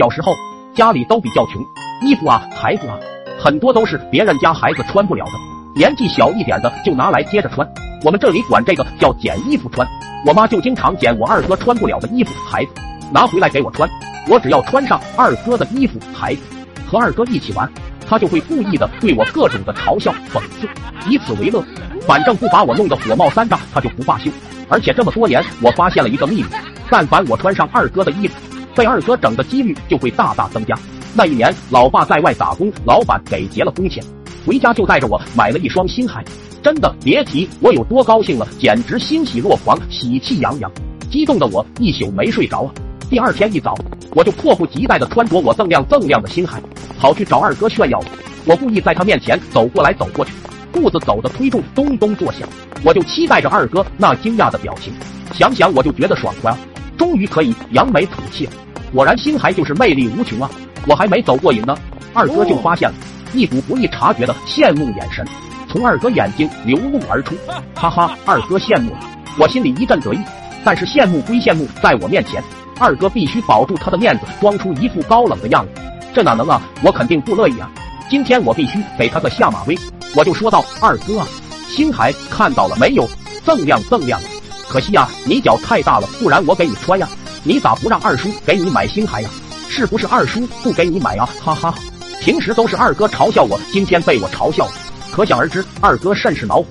小时候家里都比较穷，衣服啊、孩子啊，很多都是别人家孩子穿不了的，年纪小一点的就拿来接着穿。我们这里管这个叫捡衣服穿。我妈就经常捡我二哥穿不了的衣服、孩子，拿回来给我穿。我只要穿上二哥的衣服、孩子，和二哥一起玩，他就会故意的对我各种的嘲笑、讽刺，以此为乐。反正不把我弄得火冒三丈，他就不罢休。而且这么多年，我发现了一个秘密：但凡我穿上二哥的衣服，被二哥整的几率就会大大增加。那一年，老爸在外打工，老板给结了工钱，回家就带着我买了一双新鞋。真的别提我有多高兴了，简直欣喜若狂，喜气洋洋，激动的我一宿没睡着啊！第二天一早，我就迫不及待的穿着我锃亮锃亮的新鞋，跑去找二哥炫耀。我故意在他面前走过来走过去，步子走的推重，咚咚作响。我就期待着二哥那惊讶的表情，想想我就觉得爽快，终于可以扬眉吐气了。果然新鞋就是魅力无穷啊！我还没走过瘾呢，二哥就发现了，一股不易察觉的羡慕眼神。从二哥眼睛流露而出，哈哈，二哥羡慕了，我心里一阵得意。但是羡慕归羡慕，在我面前，二哥必须保住他的面子，装出一副高冷的样子。这哪能啊？我肯定不乐意啊！今天我必须给他个下马威。我就说道：“二哥啊，星海看到了没有？锃亮锃亮。可惜呀，你脚太大了，不然我给你穿呀。你咋不让二叔给你买星海呀？是不是二叔不给你买啊？哈哈，平时都是二哥嘲笑我，今天被我嘲笑了。”可想而知，二哥甚是恼火，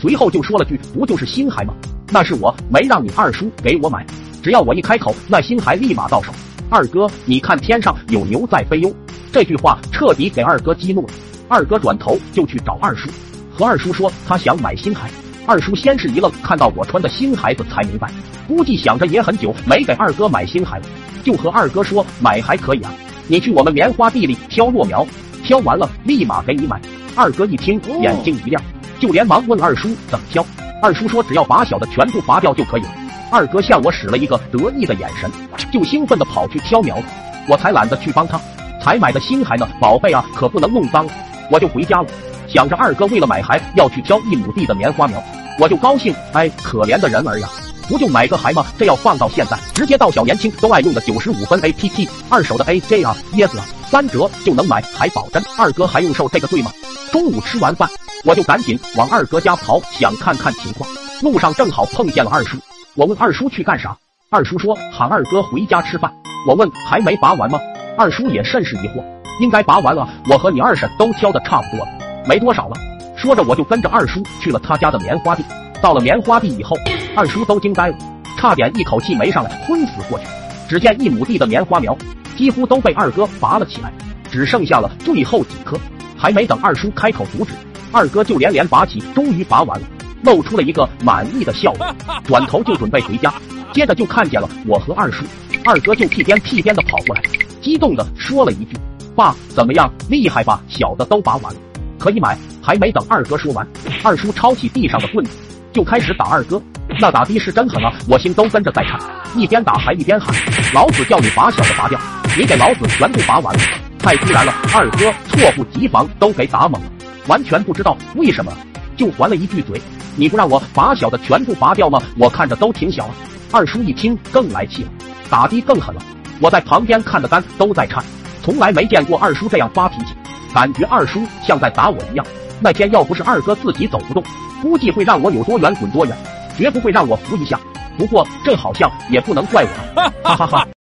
随后就说了句：“不就是新鞋吗？那是我没让你二叔给我买，只要我一开口，那新鞋立马到手。”二哥，你看天上有牛在飞哟！这句话彻底给二哥激怒了。二哥转头就去找二叔，和二叔说他想买新鞋。二叔先是一愣，看到我穿的新鞋子才明白，估计想着也很久没给二哥买新鞋了，就和二哥说：“买还可以啊，你去我们棉花地里挑落苗，挑完了立马给你买。”二哥一听，眼睛一亮，就连忙问二叔怎么挑。二叔说：“只要把小的全部拔掉就可以了。”二哥向我使了一个得意的眼神，就兴奋地跑去挑苗子。我才懒得去帮他，才买的新鞋呢，宝贝啊，可不能弄脏了。我就回家了，想着二哥为了买孩要去挑一亩地的棉花苗，我就高兴。哎，可怜的人儿呀，不就买个孩吗？这要放到现在，直接到小年轻都爱用的九十五分 A P P，二手的 A J 啊，椰子啊，三折就能买，还保真。二哥还用受这个罪吗？中午吃完饭，我就赶紧往二哥家跑，想看看情况。路上正好碰见了二叔，我问二叔去干啥，二叔说喊二哥回家吃饭。我问还没拔完吗？二叔也甚是疑惑，应该拔完了，我和你二婶都挑的差不多了，没多少了。说着我就跟着二叔去了他家的棉花地。到了棉花地以后，二叔都惊呆了，差点一口气没上来，昏死过去。只见一亩地的棉花苗几乎都被二哥拔了起来，只剩下了最后几棵。还没等二叔开口阻止，二哥就连连拔起，终于拔完了，露出了一个满意的笑容，转头就准备回家。接着就看见了我和二叔，二哥就屁颠屁颠的跑过来，激动的说了一句：“爸，怎么样，厉害吧？小的都拔完了，可以买。”还没等二哥说完，二叔抄起地上的棍子就开始打二哥，那打的是真狠啊！我心都跟着在颤，一边打还一边喊：“老子叫你把小的拔掉，你给老子全部拔完了！”太突然了，二哥措不及防都给打懵了，完全不知道为什么，就还了一句嘴：“你不让我把小的全部拔掉吗？我看着都挺小啊。”二叔一听更来气了，打的更狠了。我在旁边看的肝都在颤，从来没见过二叔这样发脾气，感觉二叔像在打我一样。那天要不是二哥自己走不动，估计会让我有多远滚多远，绝不会让我扶一下。不过这好像也不能怪我，哈哈哈。